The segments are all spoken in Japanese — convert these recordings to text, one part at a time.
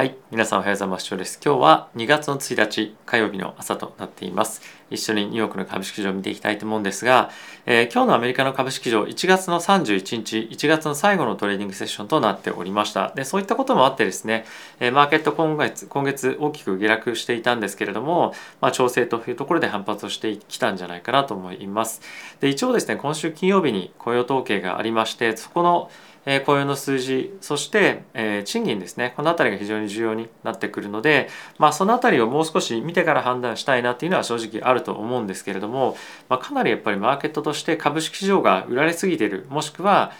はい。皆さんおはようございます。翔です。今日は2月の1日火曜日の朝となっています。一緒にニューヨークの株式市場を見ていきたいと思うんですが、えー、今日のアメリカの株式市場1月の31日1月の最後のトレーディングセッションとなっておりました。でそういったこともあってですね、えー、マーケット今月今月大きく下落していたんですけれども、まあ、調整というところで反発をしてきたんじゃないかなと思います。で一応ですね今週金曜日に雇用統計がありましてそこのえ、雇用の数字そして、え、賃金ですね。この辺りが非常に重要になってくるので、まあ、その辺りをもう少し見てから判断したいなっていうのは正直あると思うんですけれども、まあ、かなりやっぱりマーケットとして株式市場が売られすぎてるもしくは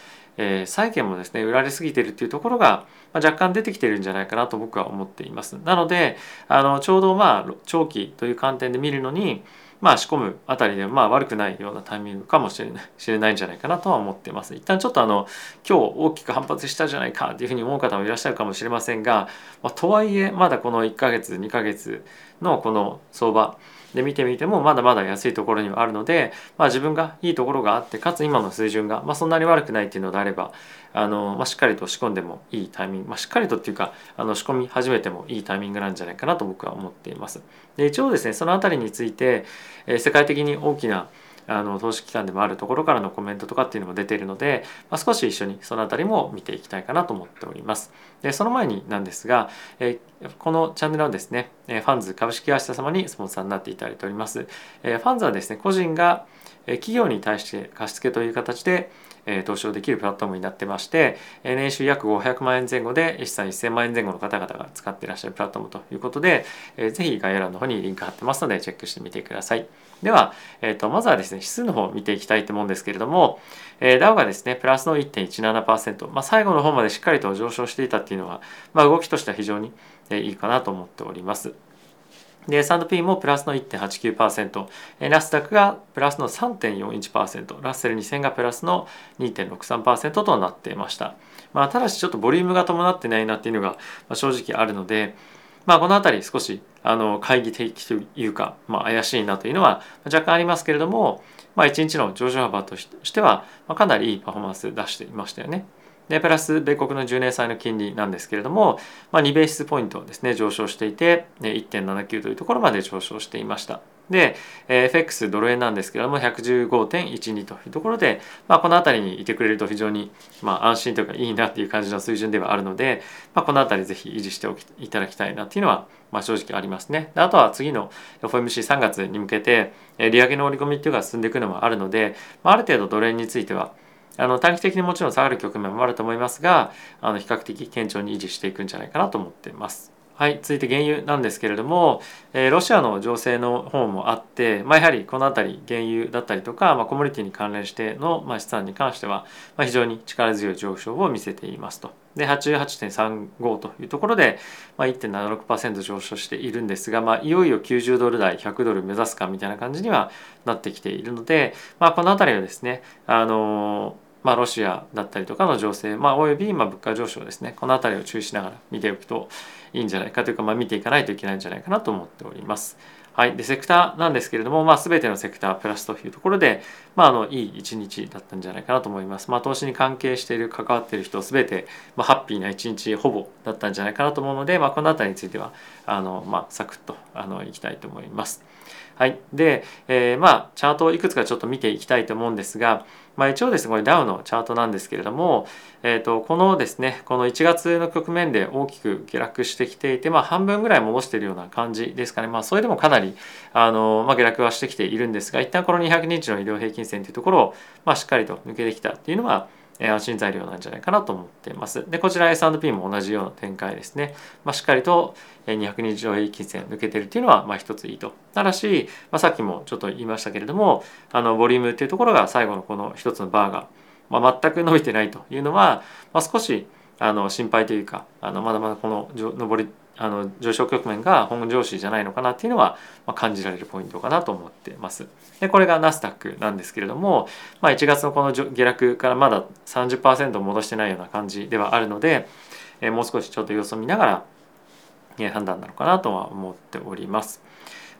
えー、債券もですね売られすぎてるっていうところが、まあ、若干出てきてるんじゃないかなと僕は思っています。なのであのちょうどまあ長期という観点で見るのにまあ仕込むあたりでまあ悪くないようなタイミングかもしれない 知れないんじゃないかなとは思っています。一旦ちょっとあの今日大きく反発したじゃないかっていうふうに思う方もいらっしゃるかもしれませんが、まあ、とはいえまだこの1ヶ月2ヶ月のこの相場で見てみてもまだまだ安いところにはあるので、まあ、自分がいいところがあってかつ今の水準が、まあ、そんなに悪くないっていうのであればあの、まあ、しっかりと仕込んでもいいタイミング、まあ、しっかりとっていうかあの仕込み始めてもいいタイミングなんじゃないかなと僕は思っています。で一応ですねその辺りについて、えー、世界的に大きなあの投資機関でもあるところからのコメントとかっていうのも出ているので、まあ、少し一緒にその辺りも見ていきたいかなと思っております。でその前になんですが、えこのチャンネルはですね、ファンズ株式会社様にスポンサーになっていただいております。えファンズはですね個人が企業に対して貸付という形で投資をできるプラットフォームになってまして年収約500万円前後で資産1000万円前後の方々が使っていらっしゃるプラットフォームということでぜひ概要欄の方にリンク貼ってますのでチェックしてみてくださいでは、えー、とまずはですね指数の方を見ていきたいと思うんですけれども、えー、ダウがですねプラスの1.17%、まあ、最後の方までしっかりと上昇していたっていうのは、まあ、動きとしては非常にいいかなと思っておりますで、S&P もプラスの1.89%、ナスダックがプラスの3.41%、ラッセル2000がプラスの2.63%となっていました。まあ、ただしちょっとボリュームが伴ってないなっていうのが正直あるので、まあ、この辺り少しあの懐疑的というか、まあ、怪しいなというのは若干ありますけれども、まあ、1日の上昇幅としてはかなりいいパフォーマンス出していましたよね。でプラス米国の10年債の金利なんですけれども、まあ、2ベースポイントですね上昇していて1.79というところまで上昇していました。で、FX ドル円なんですけれども115.12というところで、まあ、この辺りにいてくれると非常に、まあ、安心というかいいなっていう感じの水準ではあるので、まあ、この辺りぜひ維持しておきいただきたいなっていうのは、まあ、正直ありますね。あとは次の FOMC3 月に向けて利上げの織り込みっていうのが進んでいくのもあるので、まあ、ある程度ドル円についてはあの短期的にもちろん下がる局面もあると思いますがあの比較的堅調に維持していくんじゃないかなと思っています。はい、続いて原油なんですけれども、えー、ロシアの情勢の方もあって、まあ、やはりこの辺り原油だったりとか、まあ、コモディティに関連しての、まあ、資産に関しては、まあ、非常に力強い上昇を見せていますと。で88.35というところで、まあ、1.76%上昇しているんですが、まあ、いよいよ90ドル台100ドル目指すかみたいな感じにはなってきているので、まあ、この辺りはですねあのまあ、ロシアだったりとかの情勢、まあ、およびまあ物価上昇ですねこの辺りを注意しながら見ておくといいんじゃないかというか、まあ、見ていかないといけないんじゃないかなと思っております。はい、でセクターなんですけれども、まあ、全てのセクタープラスというところで、まあ、あのいい一日だったんじゃないかなと思います。まあ、投資に関係している関わっている人全て、まあ、ハッピーな一日ほぼだったんじゃないかなと思うので、まあ、この辺りについてはあの、まあ、サクッとあのいきたいと思います。はい、で、えー、まあチャートをいくつかちょっと見ていきたいと思うんですが、まあ、一応ですねこれダウのチャートなんですけれども、えー、とこのですねこの1月の局面で大きく下落してきていて、まあ、半分ぐらい戻しているような感じですかね、まあ、それでもかなりあの、まあ、下落はしてきているんですが一旦この200日の医療平均線というところを、まあ、しっかりと抜けてきたっていうのは安心材料なんじゃないかなと思っています。で、こちら S&P も同じような展開ですね。まあ、しっかりと200日上平均線抜けてるっていうのは、まあ一ついいと。ただし、まあ、さっきもちょっと言いましたけれども、あの、ボリュームっていうところが最後のこの一つのバーが、まあ、全く伸びてないというのは、まあ、少しあの心配というか、あのまだまだこの上りあの上昇局面が本上司じゃないのかなっていうのは、まあ、感じられるポイントかなと思ってます。でこれがナスダックなんですけれども、まあ、1月のこの下落からまだ30%戻してないような感じではあるので、えー、もう少しちょっと様子を見ながら、えー、判断なのかなとは思っております。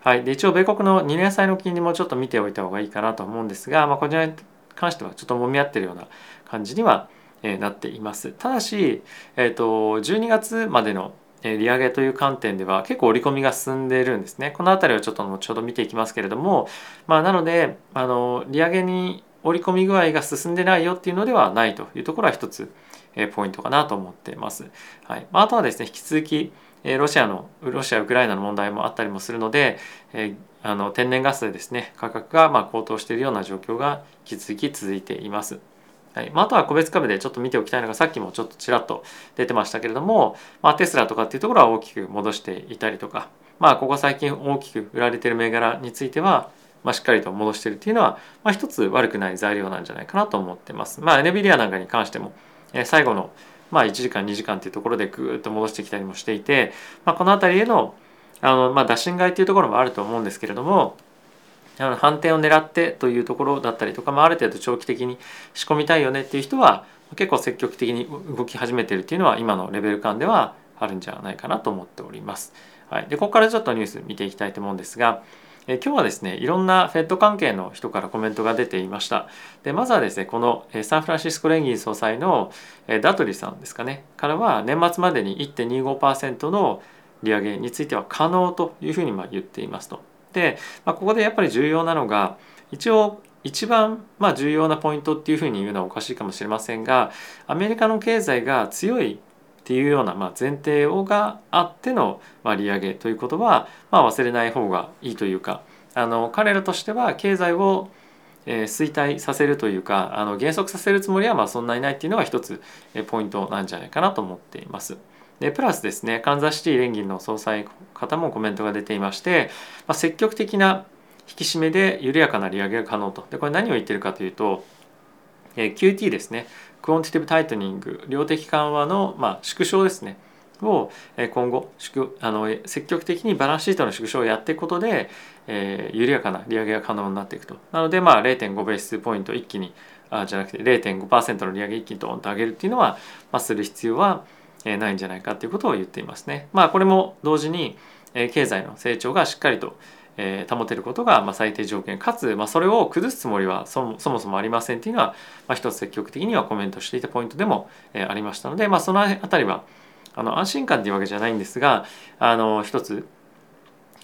はい、で一応米国の2年債の金利もちょっと見ておいた方がいいかなと思うんですが、まあ、こちらに関してはちょっと揉み合ってるような感じにはえなっています。ただし、えーと、と12月までの利上げという観点では結構織り込みが進んでいるんですね。この辺りはちょっと後ほど見ていきますけれども、まあ、なのであの利上げに織り込み具合が進んでないよっていうのではないというところは一つポイントかなと思っています。はいまあ、とはですね引き続きロシアのロシアウクライナの問題もあったりもするので、えあの天然ガスでですね価格がま高騰しているような状況が引き続き続いています。はいまあ、あとは個別株でちょっと見ておきたいのがさっきもちょっとちらっと出てましたけれども、まあ、テスラとかっていうところは大きく戻していたりとか、まあ、ここ最近大きく売られてる銘柄については、まあ、しっかりと戻してるっていうのは、まあ、一つ悪くない材料なんじゃないかなと思ってます。まあ、NVIDIA なんかに関しても、え最後の、まあ、1時間2時間っていうところでぐーっと戻してきたりもしていて、まあ、この辺りへのあの、まあ、打診買いっていうところもあると思うんですけれどもあの反転を狙ってというところだったりとか、まあ、ある程度長期的に仕込みたいよねっていう人は結構積極的に動き始めてるっていうのは今のレベル感ではあるんじゃないかなと思っております。はい、でここからちょっとニュース見ていきたいと思うんですが、え今日はですねいろんなフェット関係の人からコメントが出ていました。でまずはですねこのサンフランシスコ連銀総裁のダトリさんですかね。からは年末までに1.25%の利上げについては可能というふうにま言っていますと、まあ、ここでやっぱり重要なのが一応一番まあ重要なポイントっていうふうに言うのはおかしいかもしれませんがアメリカの経済が強いっていうようなまあ前提をがあってのまあ利上げということはまあ忘れない方がいいというかあの彼らとしては経済をえ衰退させるというかあの減速させるつもりはまあそんなにないっていうのが一つポイントなんじゃないかなと思っています。でプラスですねカンザスシティ連銀の総裁からもコメントが出ていまして、まあ、積極的な引き締めで緩やかな利上げが可能と。でこれ何を言ってるかというと、えー、QT ですね quantitative tightening 量的緩和の、まあ、縮小ですねを今後あの積極的にバランスシートの縮小をやっていくことで、えー、緩やかな利上げが可能になっていくと。なのでまあ0.5ベースポイント一気にあじゃなくて0.5%の利上げ一気にドーンと上げるっていうのは、まあ、する必要はないんじゃないかということを言っていますね。まあこれも同時に経済の成長がしっかりと保てることが最低条件かつ、それを崩すつもりはそもそもありませんっていうのは、一つ積極的にはコメントしていたポイントでもありましたので、まあ、その辺りはあの安心感っていうわけじゃないんですがあの一つ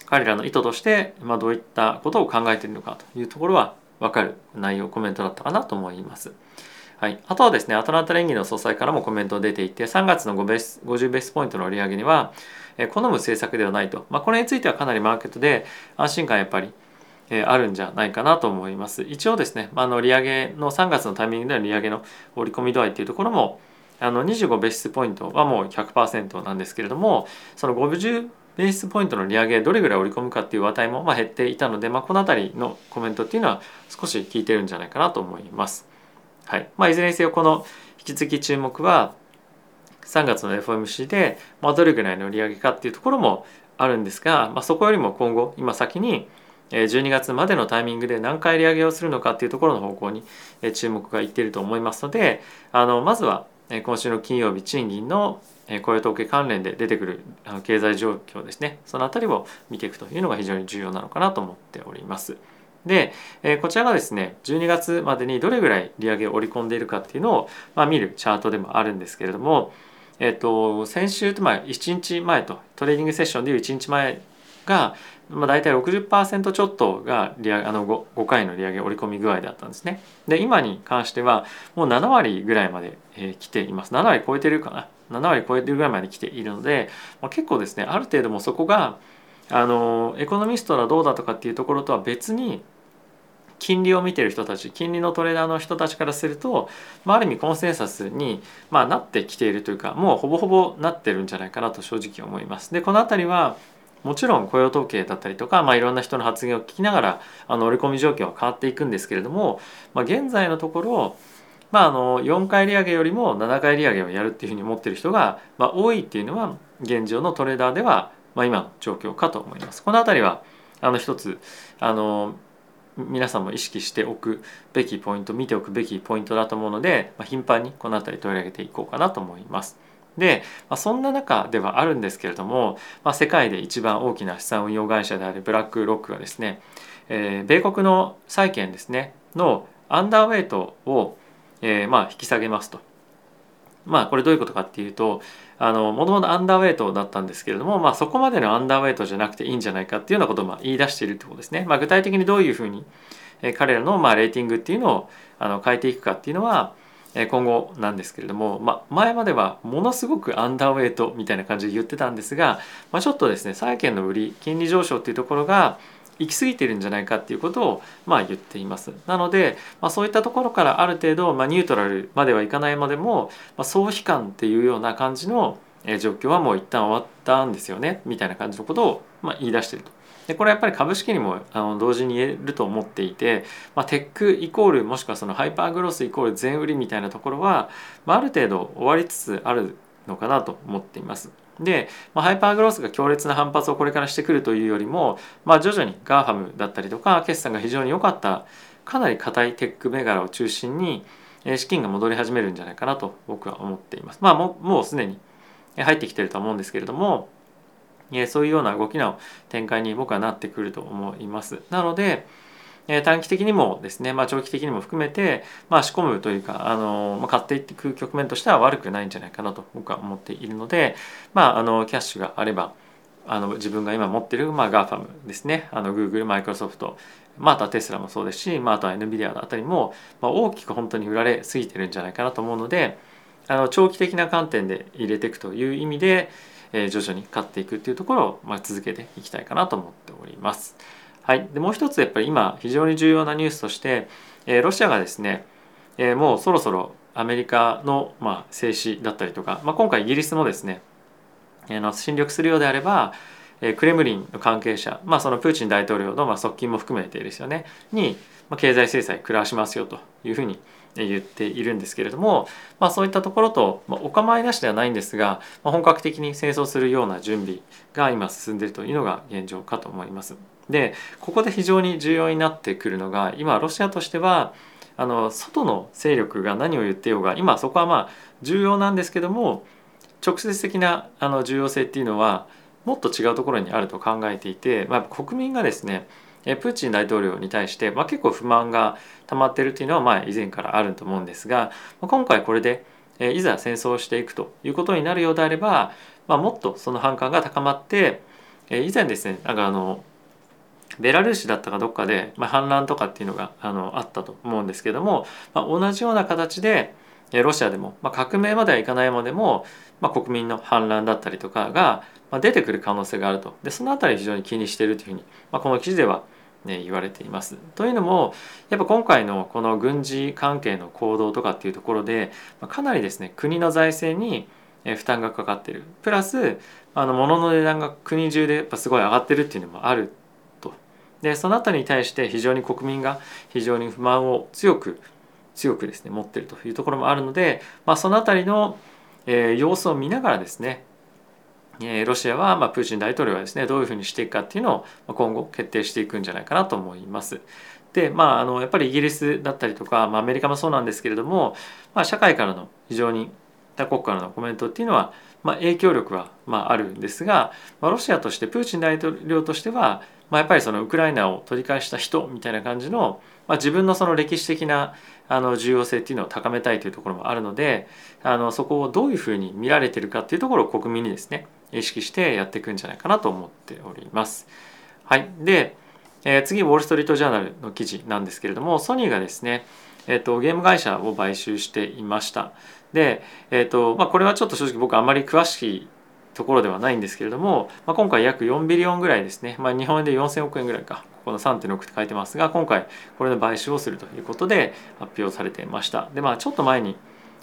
彼らの意図として、ま、どういったことを考えているのかというところは分かる内容コメントだったかなと思います。はい、あとはですねアトランタ連議の総裁からもコメント出ていて3月の5ベース50ベースポイントの利上げには好む政策ではないと、まあ、これについてはかなりマーケットで安心感やっぱりあるんじゃないかなと思います。一応ですねまあの利上げの3月のタイミングでの利上げの織り込み度合いっていうところもあの25ベースポイントはもう100%なんですけれどもその50ベースポイントの利上げどれぐらい織り込むかっていう話題もま減っていたので、まあ、この辺りのコメントっていうのは少し効いてるんじゃないかなと思います。はいまあ、いずれにせよこの引き続き注目は3月の FOMC で、まあ、どれぐらいの利上げかっていうところもあるんですが、まあ、そこよりも今後今先に12月までのタイミングで何回利上げをするのかっていうところの方向に注目がいっていると思いますのであのまずは今週の金曜日賃金の雇用統計関連で出てくる経済状況ですねその辺りを見ていくというのが非常に重要なのかなと思っております。で、えこちらがですね12月までにどれぐらい利上げを織り込んでいるかっていうのを、まあ、見るチャートでもあるんですけれども、えっと、先週とまあ1日前とトレーディングセッションでいう1日前が、まあ、大体60%ちょっとが利上あの 5, 5回の利上げ織り込み具合だったんですね。で今に関してはもう7割ぐらいまで、えー、来ています。7割超えてるかな？7割超えてるぐらいまで来ているので、まあ、結構ですねある程度もそこがあのエコノミストがどうだとかっていうところとは別に金利を見てる人たち金利のトレーダーの人たちからすると、まあ、ある意味コンセンサスに、まあ、なってきているというかもうほぼほぼなってるんじゃないかなと正直思います。でこの辺りはもちろん雇用統計だったりとか、まあ、いろんな人の発言を聞きながらあの織り込み状況は変わっていくんですけれども、まあ、現在のところまあ、あの4回利上げよりも7回利上げをやるっていうふうに思ってる人が、まあ、多いっていうのは現状のトレーダーでは、まあ、今の状況かと思います。この辺りはあの一つあの皆さんも意識しておくべきポイント見ておくべきポイントだと思うので、まあ、頻繁にこの辺り取り上げていこうかなと思います。で、まあ、そんな中ではあるんですけれども、まあ、世界で一番大きな資産運用会社であるブラックロックがですね、えー、米国の債券ですねのアンダーウェイトを、えー、まあ引き下げますとまあこれどういうことかっていうとあのもともとアンダーウェイトだったんですけれども、まあ、そこまでのアンダーウェイトじゃなくていいんじゃないかっていうようなことをまあ言い出しているってことですね。まあ、具体的にどういうふうに彼らのまあレーティングっていうのをあの変えていくかっていうのは今後なんですけれども、まあ、前まではものすごくアンダーウェイトみたいな感じで言ってたんですが、まあ、ちょっとですね債券の売り金利上昇っていうところが行き過ぎてるんじゃないかっていうことをまあ言っています。なので、まあ、そういったところからある程度、まあ、ニュートラルまではいかないまでも、まあ、総悲観っていうような感じの状況はもう一旦終わったんですよねみたいな感じのことをまあ言い出してると。でこれやっぱり株式にもあの同時に言えると思っていて、まあ、テックイコールもしくはそのハイパーグロスイコール全売りみたいなところは、まあ、ある程度終わりつつあるのかなと思っています。で、まあ、 hyper growth が強烈な反発をこれからしてくるというよりも、まあ、徐々に GAFAM だったりとか決算が非常に良かったかなり硬いテック銘柄を中心に資金が戻り始めるんじゃないかなと僕は思っています。まあももうすでに入ってきてると思うんですけれどもそういうような動きの展開に僕はなってくると思います。なので、え短期的にもですね、まあ、長期的にも含めて、まあ、仕込むというか、あのまあ、買っていく局面としては悪くないんじゃないかなと僕は思っているので、まあ、あのキャッシュがあればあの自分が今持ってる、まあ、GAFAM ですねあの Google、Microsoft まあ、あとはテスラもそうですし、まあ、あとは NVIDIA のあたりも、まあ、大きく本当に売られすぎてるんじゃないかなと思うのであの長期的な観点で入れていくという意味で、えー、徐々に買っていくっていうところを、まあ、続けていきたいかなと思っております。はい、でもう一つやっぱり今非常に重要なニュースとして、えー、ロシアがですね、えー、もうそろそろアメリカの、まあ、静止だったりとか、まあ、今回イギリスもですね、えー、の侵略するようであれば、えー、クレムリンの関係者、まあ、そのプーチン大統領の、まあ、側近も含めてですよねに、まあ、経済制裁食らわしますよというふうに言っているんですけれども、まあ、そういったところと、まあ、お構いなしではないんですが、まあ、本格的に戦争するような準備が今進んでいるというのが現状かと思います。でここで非常に重要になってくるのが今ロシアとしてはあの外の勢力が何を言ってようが今そこはまあ重要なんですけども直接的なあの重要性っていうのはもっと違うところにあると考えていて、まあ、国民がですねプーチン大統領に対して、まあ、結構不満が溜まってるっていうのはま以前からあると思うんですが今回これでいざ戦争をしていくということになるようであれば、まあ、もっとその反感が高まって以前ですねなんかあのベラルーシだったかどっかで、まあ、反乱とかっていうのがあのあったと思うんですけども、まあ、同じような形でロシアでも、まあ、革命まではいかないまでも、まあ、国民の反乱だったりとかが、ま、出てくる可能性があると。でその辺り非常に気にしているというふうに、まあ、この記事では、ね、言われています。というのもやっぱ今回のこの軍事関係の行動とかっていうところで、かなりですね国の財政に負担がかかってるプラスあの物の値段が国中でやっぱすごい上がってるっていうのもあるとでその辺りに対して非常に国民が非常に不満を強く強くですね持ってるというところもあるので、まあ、その辺りの、え、様子を見ながらですねロシアは、まあ、プーチン大統領はですねどういうふうにしていくかっていうのを今後決定していくんじゃないかなと思います。でまああのやっぱりイギリスだったりとか、まあ、アメリカもそうなんですけれども、まあ、社会からの非常に他国からのコメントっていうのは、まあ、影響力は、まあ、あるんですが、まあ、ロシアとしてプーチン大統領としては、まあ、やっぱりそのウクライナを取り返した人みたいな感じの、まあ、自分のその歴史的なあの重要性っていうのを高めたいというところもあるのであのそこをどういうふうに見られてるかっていうところを国民にですね意識してやっていくんじゃないかなと思っております。はい、で、えー、次ウォール・ストリート・ジャーナルの記事なんですけれどもソニーがですね、えーと、ゲーム会社を買収していました。で、えーとまあ、これはちょっと正直僕あまり詳しいところではないんですけれども、まあ、今回約4ビリオンぐらいですね、まあ、日本円で4000億円ぐらいかこの3.6って書いてますが今回これの買収をするということで発表されていましたでまあちょっと前に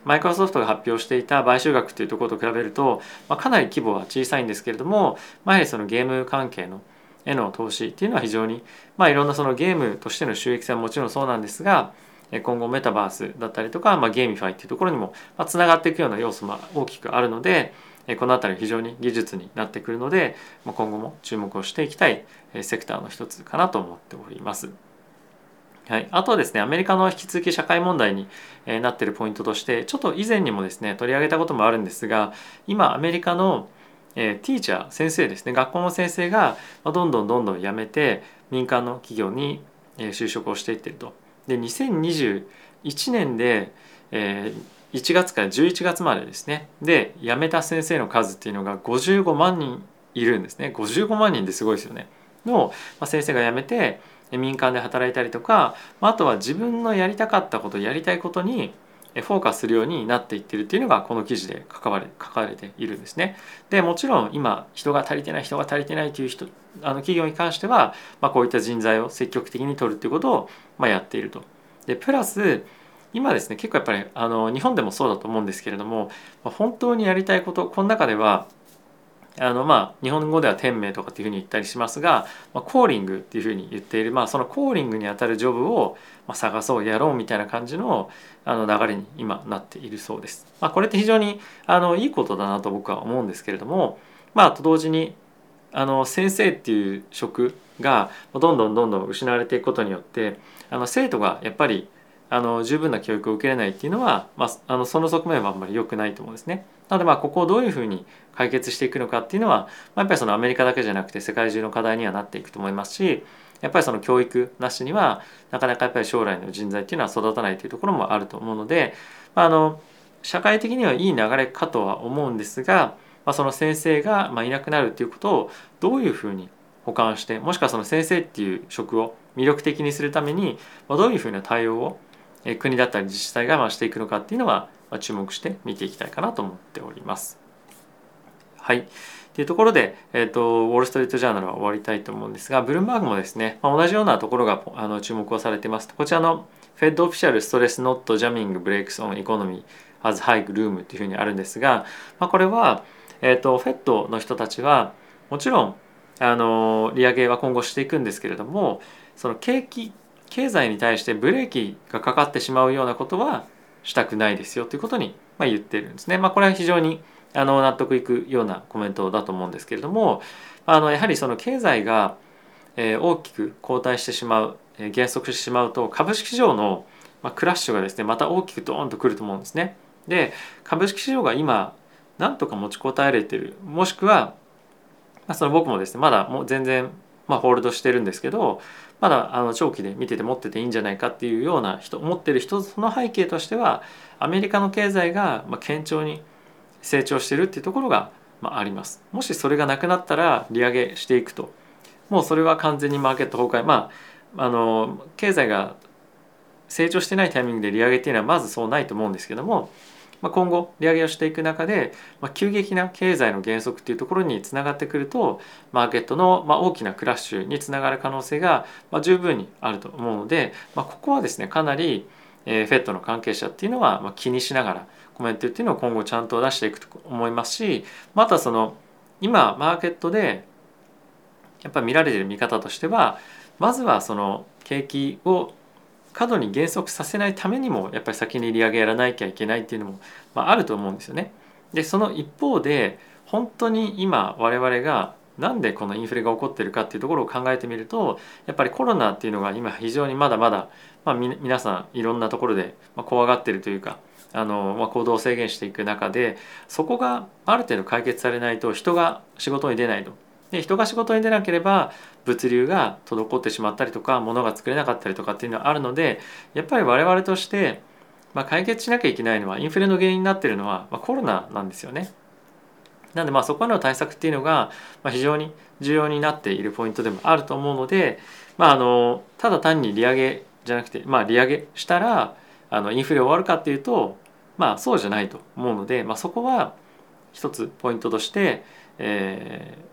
マイクロソフトが発表していた買収額というところと比べると、まあ、かなり規模は小さいんですけれども、まあ、やはりそのゲーム関係のへの投資っていうのは非常に、まあ、いろんなそのゲームとしての収益性はもちろんそうなんですが今後メタバースだったりとか、まあ、 GameFi っていうところにもつながっていくような要素も大きくあるのでこの辺り非常に技術になってくるので今後も注目をしていきたいセクターの一つかなと思っております。はい、あとはですねアメリカの引き続き社会問題になっているポイントとしてちょっと以前にもですね取り上げたこともあるんですが今アメリカのえティーチャー先生ですね学校の先生がどんどんどんどん辞めて民間の企業に就職をしていってると。で2021年で、えー1月から11月までですねで辞めた先生の数っていうのが55万人いるんですね55万人ですごいですよね。の、まあ、先生が辞めて民間で働いたりとかあとは自分のやりたかったことやりたいことにフォーカスするようになっていってるっていうのがこの記事で書かれ書かれているんですね。でもちろん今人が足りてない人が足りてないという人あの企業に関しては、まあ、こういった人材を積極的に取るっていうことを、まあ、やっていると。でプラス今ですね結構やっぱりあの日本でもそうだと思うんですけれども本当にやりたいことこの中ではあのまあ日本語では天命とかっていうふうに言ったりしますが、まあ、コーリングっていうふうに言っている、まあ、そのコーリングにあたるジョブを探そうやろうみたいな感じのあの流れに今なっているそうです。まあ、これって非常にあのいいことだなと僕は思うんですけれどもまあと同時にあの先生っていう職がどんどんどんどん失われていくことによってあの生徒がやっぱりあの十分な教育を受けれないっていうのは、まあ、あのその側面はあんまり良くないと思うんですね。なのでまあここをどういうふうに解決していくのかっていうのは、まあ、やっぱりそのアメリカだけじゃなくて世界中の課題にはなっていくと思いますしやっぱりその教育なしにはなかなかやっぱり将来の人材っていうのは育たないというところもあると思うので、まあ、あの社会的にはいい流れかとは思うんですが、まあ、その先生がまあいなくなるっていうことをどういうふうに補完してもしくはその先生っていう職を魅力的にするためにどういうふうな対応を国だったり自治体がしていくのかっていうのは注目して見ていきたいかなと思っております。はい。というところで、えーと、ウォール・ストリート・ジャーナルは終わりたいと思うんですが、ブルームバーグもですね、まあ、同じようなところがあの注目をされています。こちらの Fed Official Stress Not Jamming Breaks on Economy as High Gloom というふうにあるんですが、まあ、これは、えーと、と Fed の人たちはもちろんあの利上げは今後していくんですけれどもその景気経済に対してブレーキがかかってしまうようなことはしたくないですよということに、まあ、言ってるんですね。まあ、これは非常にあの納得いくようなコメントだと思うんですけれどもあのやはりその経済が、えー、大きく後退してしまう、えー、減速してしまうと株式市場の、まあ、クラッシュがですねまた大きくドーンとくると思うんですね。で株式市場が今なんとか持ちこたえれてるもしくは、まあ、その僕もですねまだもう全然、まあ、ホールドしてるんですけどまだあの長期で見てて持ってていいんじゃないかっていうような人思ってる人その背景としてはアメリカの経済がま堅調に成長してるっていうところがまあります。もしそれがなくなったら利上げしていくともうそれは完全にマーケット崩壊まああの経済が成長してないタイミングで利上げっていうのはまずそうないと思うんですけどもまあ、今後利上げをしていく中で、まあ、急激な経済の減速っていうところにつながってくるとマーケットのまあ大きなクラッシュにつながる可能性がまあ十分にあると思うので、まあ、ここはですねかなりえー、フェットの関係者っていうのは、まあ、気にしながらコメントっていうのを今後ちゃんと出していくと思いますしまたその今マーケットでやっぱ見られてる見方としてはまずはその景気を過度に減速させないためにもやっぱり先に利上げやらなきゃいけないっていうのも、まあ、あると思うんですよね。でその一方で本当に今我々がなんでこのインフレが起こってるかっていうところを考えてみるとやっぱりコロナっていうのが今非常にまだまだ、まあ、皆さんいろんなところで怖がってるというかあの、まあ、行動を制限していく中でそこがある程度解決されないと人が仕事に出ないと。で人が仕事に出なければ物流が滞ってしまったりとか物が作れなかったりとかっていうのはあるのでやっぱり我々として、まあ、解決しなきゃいけないのはインフレの原因になってるのは、まあ、コロナなんですよね。なんでまあそこの対策っていうのが非常に重要になっているポイントでもあると思うので、まあ、あのただ単に利上げじゃなくて、まあ、利上げしたらあのインフレ終わるかっていうと、まあ、そうじゃないと思うので、まあ、そこは一つポイントとして、えー、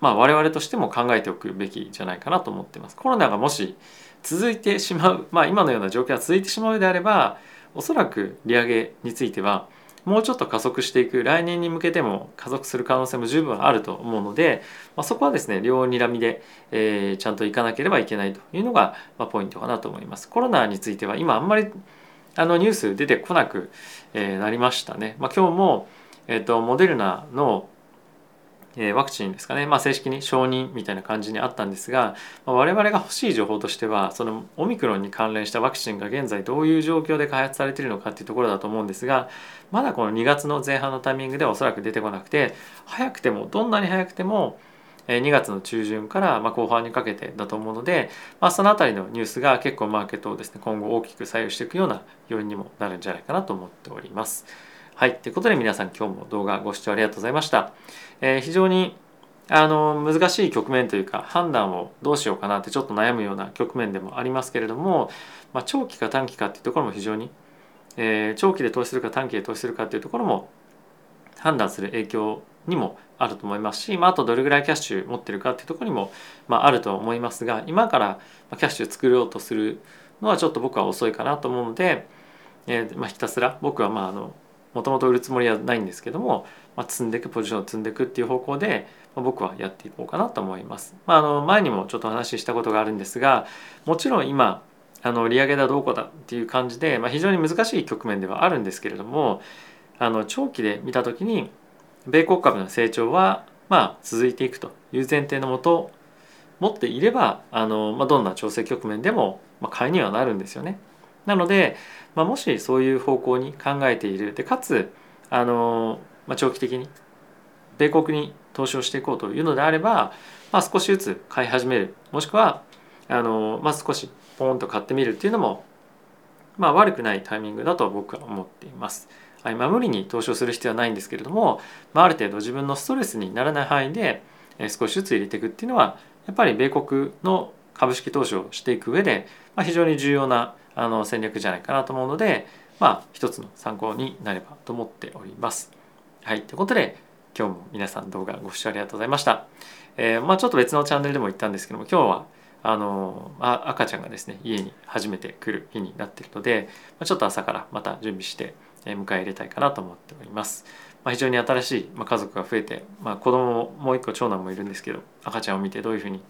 まあ、我々としても考えておくべきじゃないかなと思ってます。コロナがもし続いてしまう、まあ、今のような状況が続いてしまうであればおそらく利上げについてはもうちょっと加速していく来年に向けても加速する可能性も十分あると思うので、まあ、そこはですね両にらみで、えー、ちゃんといかなければいけないというのが、まあ、ポイントかなと思います。コロナについては今あんまりあのニュース出てこなく、えー、なりましたね。まあ、今日も、えーとモデルナのえワクチンですかね、まあ、正式に承認みたいな感じにあったんですが、まあ、我々が欲しい情報としてはそのオミクロンに関連したワクチンが現在どういう状況で開発されているのかっていうところだと思うんですがまだこの2月の前半のタイミングではおそらく出てこなくて早くてもどんなに早くても2月の中旬から後半にかけてだと思うので、まあ、その辺りのニュースが結構マーケットをですね今後大きく左右していくような要因にもなるんじゃないかなと思っております。はい。ということで皆さん今日も動画ご視聴ありがとうございました。えー、非常にあの難しい局面というか判断をどうしようかなってちょっと悩むような局面でもありますけれども、まあ、長期か短期かっていうところも非常に、えー、長期で投資するか短期で投資するかっていうところも判断する影響にもあると思いますし、まあ、あとどれぐらいキャッシュ持ってるかっていうところにも、まあ、あると思いますが今からキャッシュ作ろうとするのはちょっと僕は遅いかなと思うので、えーまあ、ひたすら僕はまああのもともと売るつもりはないんですけども、まあ、積んでいくポジションを積んでいくっていう方向で、まあ、僕はやっていこうかなと思います。まあ、あの前にもちょっと話したことがあるんですがもちろん今あの利上げだどうこうだっていう感じで、まあ、非常に難しい局面ではあるんですけれどもあの長期で見た時に米国株の成長はまあ続いていくという前提のもと持っていればあの、まあ、どんな調整局面でも、買いにはなるんですよね。なので、まあ、もしそういう方向に考えているでかつあの、まあ、長期的に米国に投資をしていこうというのであれば、まあ、少しずつ買い始めるもしくはあの、まあ、少しポンと買ってみるっていうのも、まあ、悪くないタイミングだと僕は思っています。はいまあ、無理に投資をする必要はないんですけれども、まあ、ある程度自分のストレスにならない範囲で少しずつ入れていくっていうのはやっぱり米国の株式投資をしていく上で、まあ、非常に重要なあの戦略じゃないかなと思うのでまあ一つの参考になればと思っております。はいということで今日も皆さん動画ご視聴ありがとうございました。えー、まあちょっと別のチャンネルでも言ったんですけども今日はあのあ赤ちゃんがですね家に初めて来る日になってるので、ま、ちょっと朝からまた準備して迎え入れたいかなと思っております。まあ、非常に新しい、まあ、家族が増えて、まあ、子供ももう一個長男もいるんですけど赤ちゃんを見てどういうふうに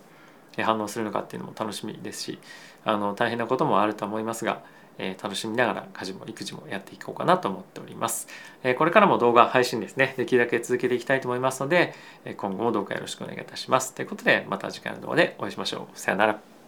反応するのかっていうのも楽しみですしあの大変なこともあると思いますがえ楽しみながら家事も育児もやっていこうかなと思っております。えこれからも動画配信ですね、できるだけ続けていきたいと思いますので、今後もどうかよろしくお願いいたします。ということで、また次回の動画でお会いしましょう。さよなら。